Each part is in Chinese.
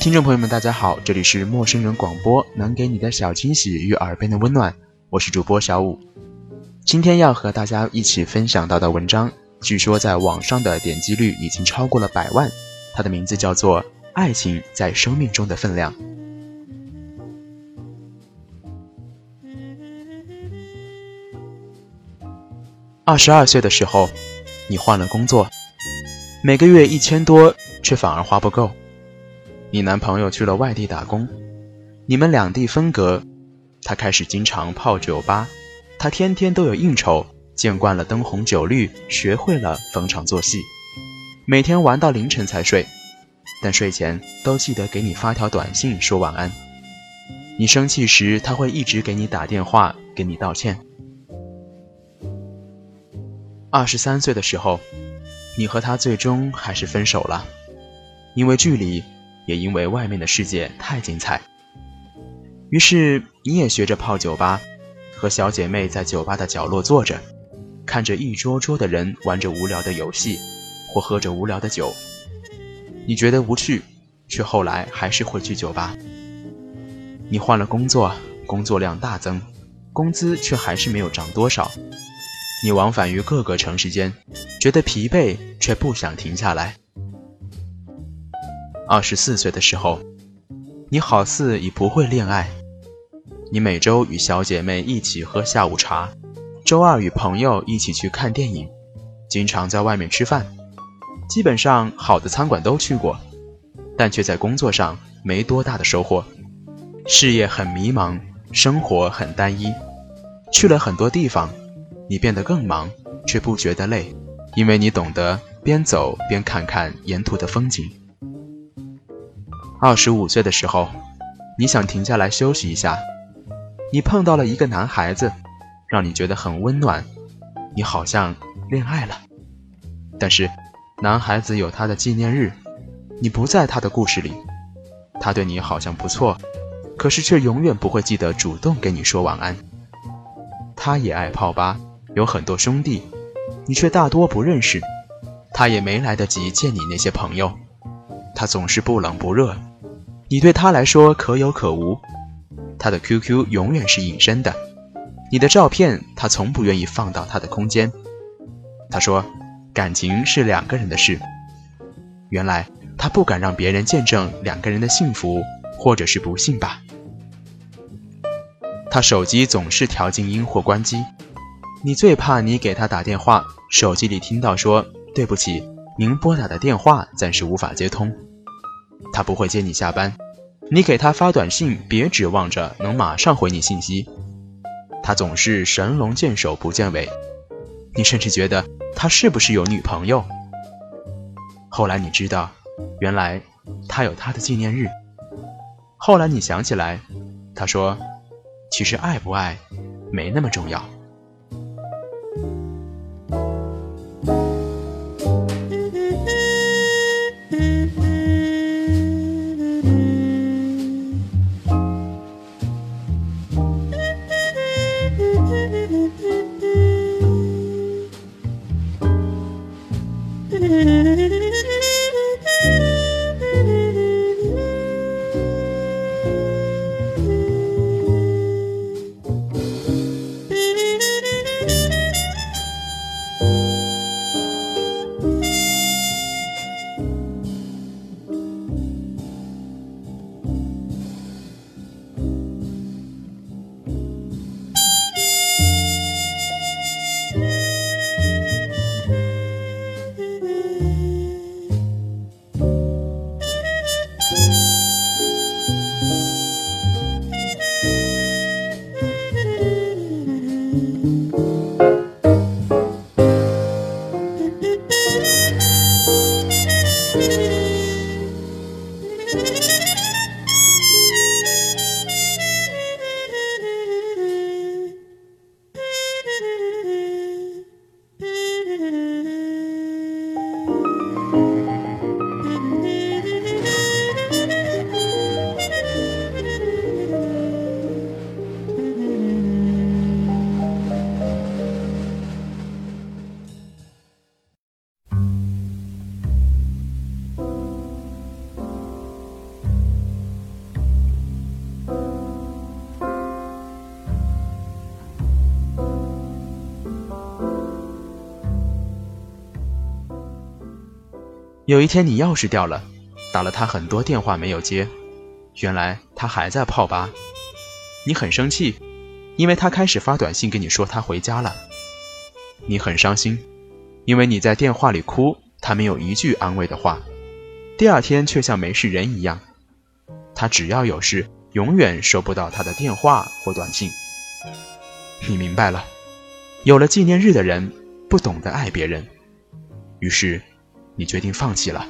听众朋友们，大家好，这里是陌生人广播，能给你的小惊喜与耳边的温暖，我是主播小五。今天要和大家一起分享到的文章，据说在网上的点击率已经超过了百万，它的名字叫做《爱情在生命中的分量》。二十二岁的时候，你换了工作，每个月一千多，却反而花不够。你男朋友去了外地打工，你们两地分隔，他开始经常泡酒吧，他天天都有应酬，见惯了灯红酒绿，学会了逢场作戏，每天玩到凌晨才睡，但睡前都记得给你发条短信说晚安。你生气时，他会一直给你打电话，给你道歉。二十三岁的时候，你和他最终还是分手了，因为距离。也因为外面的世界太精彩，于是你也学着泡酒吧，和小姐妹在酒吧的角落坐着，看着一桌桌的人玩着无聊的游戏，或喝着无聊的酒。你觉得无趣，却后来还是会去酒吧。你换了工作，工作量大增，工资却还是没有涨多少。你往返于各个城市间，觉得疲惫，却不想停下来。二十四岁的时候，你好似已不会恋爱。你每周与小姐妹一起喝下午茶，周二与朋友一起去看电影，经常在外面吃饭，基本上好的餐馆都去过，但却在工作上没多大的收获，事业很迷茫，生活很单一。去了很多地方，你变得更忙，却不觉得累，因为你懂得边走边看看沿途的风景。二十五岁的时候，你想停下来休息一下，你碰到了一个男孩子，让你觉得很温暖，你好像恋爱了。但是，男孩子有他的纪念日，你不在他的故事里。他对你好像不错，可是却永远不会记得主动跟你说晚安。他也爱泡吧，有很多兄弟，你却大多不认识。他也没来得及见你那些朋友，他总是不冷不热。你对他来说可有可无，他的 QQ 永远是隐身的，你的照片他从不愿意放到他的空间。他说，感情是两个人的事。原来他不敢让别人见证两个人的幸福或者是不幸吧。他手机总是调静音或关机，你最怕你给他打电话，手机里听到说对不起，您拨打的电话暂时无法接通。他不会接你下班，你给他发短信，别指望着能马上回你信息。他总是神龙见首不见尾，你甚至觉得他是不是有女朋友？后来你知道，原来他有他的纪念日。后来你想起来，他说，其实爱不爱，没那么重要。有一天你钥匙掉了，打了他很多电话没有接，原来他还在泡吧。你很生气，因为他开始发短信跟你说他回家了。你很伤心，因为你在电话里哭，他没有一句安慰的话。第二天却像没事人一样，他只要有事，永远收不到他的电话或短信。你明白了，有了纪念日的人不懂得爱别人，于是你决定放弃了。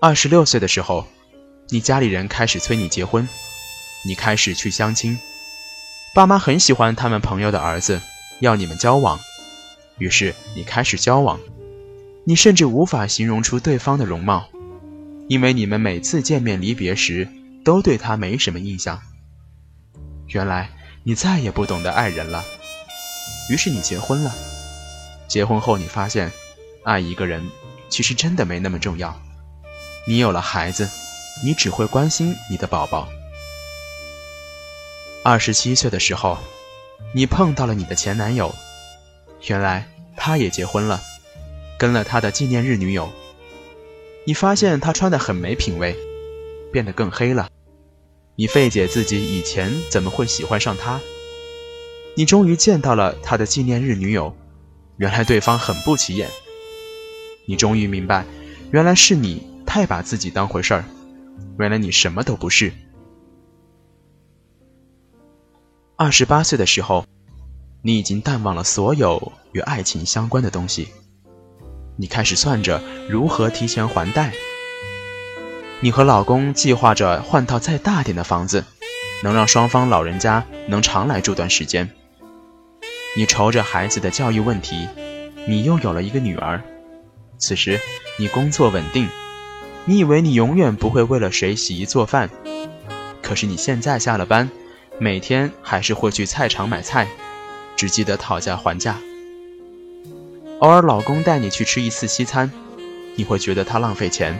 二十六岁的时候，你家里人开始催你结婚，你开始去相亲，爸妈很喜欢他们朋友的儿子，要你们交往，于是你开始交往。你甚至无法形容出对方的容貌，因为你们每次见面离别时都对他没什么印象。原来你再也不懂得爱人了，于是你结婚了。结婚后你发现，爱一个人其实真的没那么重要。你有了孩子，你只会关心你的宝宝。二十七岁的时候，你碰到了你的前男友，原来他也结婚了。跟了他的纪念日女友，你发现他穿的很没品位，变得更黑了。你费解自己以前怎么会喜欢上他。你终于见到了他的纪念日女友，原来对方很不起眼。你终于明白，原来是你太把自己当回事儿，原来你什么都不是。二十八岁的时候，你已经淡忘了所有与爱情相关的东西。你开始算着如何提前还贷。你和老公计划着换套再大点的房子，能让双方老人家能常来住段时间。你愁着孩子的教育问题，你又有了一个女儿。此时你工作稳定，你以为你永远不会为了谁洗衣做饭，可是你现在下了班，每天还是会去菜场买菜，只记得讨价还价。偶尔，老公带你去吃一次西餐，你会觉得他浪费钱。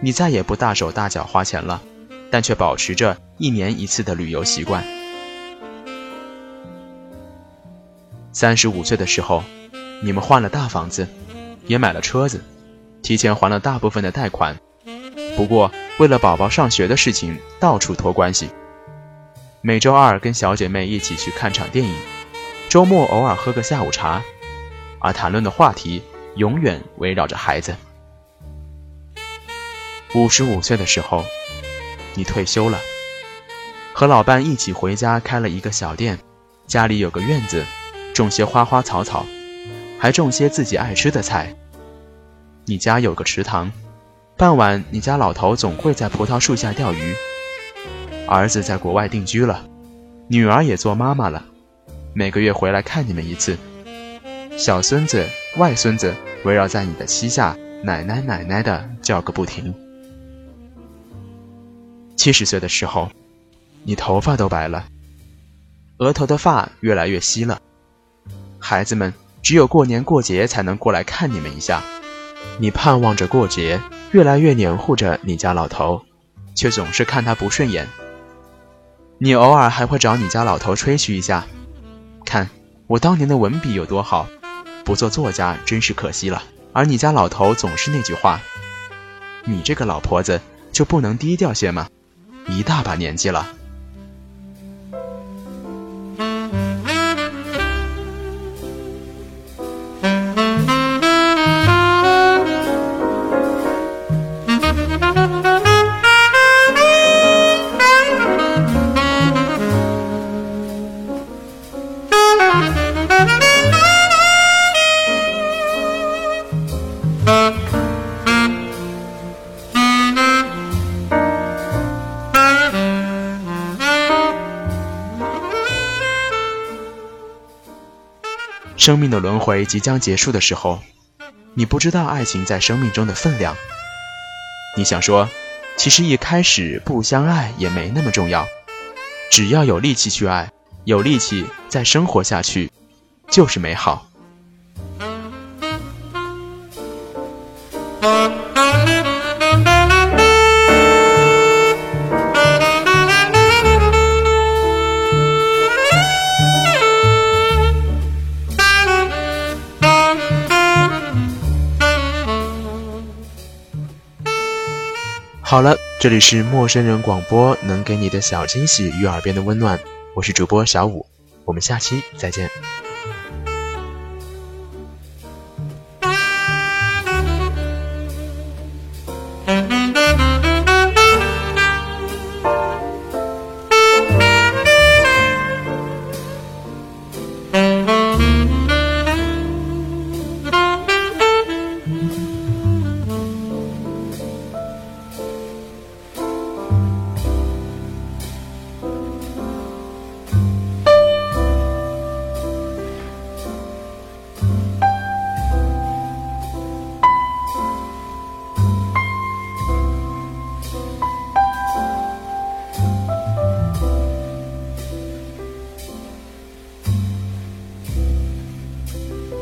你再也不大手大脚花钱了，但却保持着一年一次的旅游习惯。三十五岁的时候，你们换了大房子，也买了车子，提前还了大部分的贷款。不过，为了宝宝上学的事情，到处托关系。每周二跟小姐妹一起去看场电影，周末偶尔喝个下午茶。而谈论的话题永远围绕着孩子。五十五岁的时候，你退休了，和老伴一起回家开了一个小店，家里有个院子，种些花花草草，还种些自己爱吃的菜。你家有个池塘，傍晚你家老头总会在葡萄树下钓鱼。儿子在国外定居了，女儿也做妈妈了，每个月回来看你们一次。小孙子、外孙子围绕在你的膝下，奶奶奶奶的叫个不停。七十岁的时候，你头发都白了，额头的发越来越稀了。孩子们只有过年过节才能过来看你们一下，你盼望着过节，越来越黏糊着你家老头，却总是看他不顺眼。你偶尔还会找你家老头吹嘘一下，看我当年的文笔有多好。不做作家真是可惜了。而你家老头总是那句话：“你这个老婆子就不能低调些吗？一大把年纪了。”生命的轮回即将结束的时候，你不知道爱情在生命中的分量。你想说，其实一开始不相爱也没那么重要，只要有力气去爱，有力气再生活下去，就是美好。好了，这里是陌生人广播，能给你的小惊喜与耳边的温暖。我是主播小五，我们下期再见。Bye.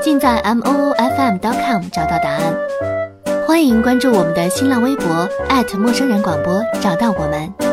尽在 m o o f m. dot com 找到答案。欢迎关注我们的新浪微博陌生人广播，找到我们。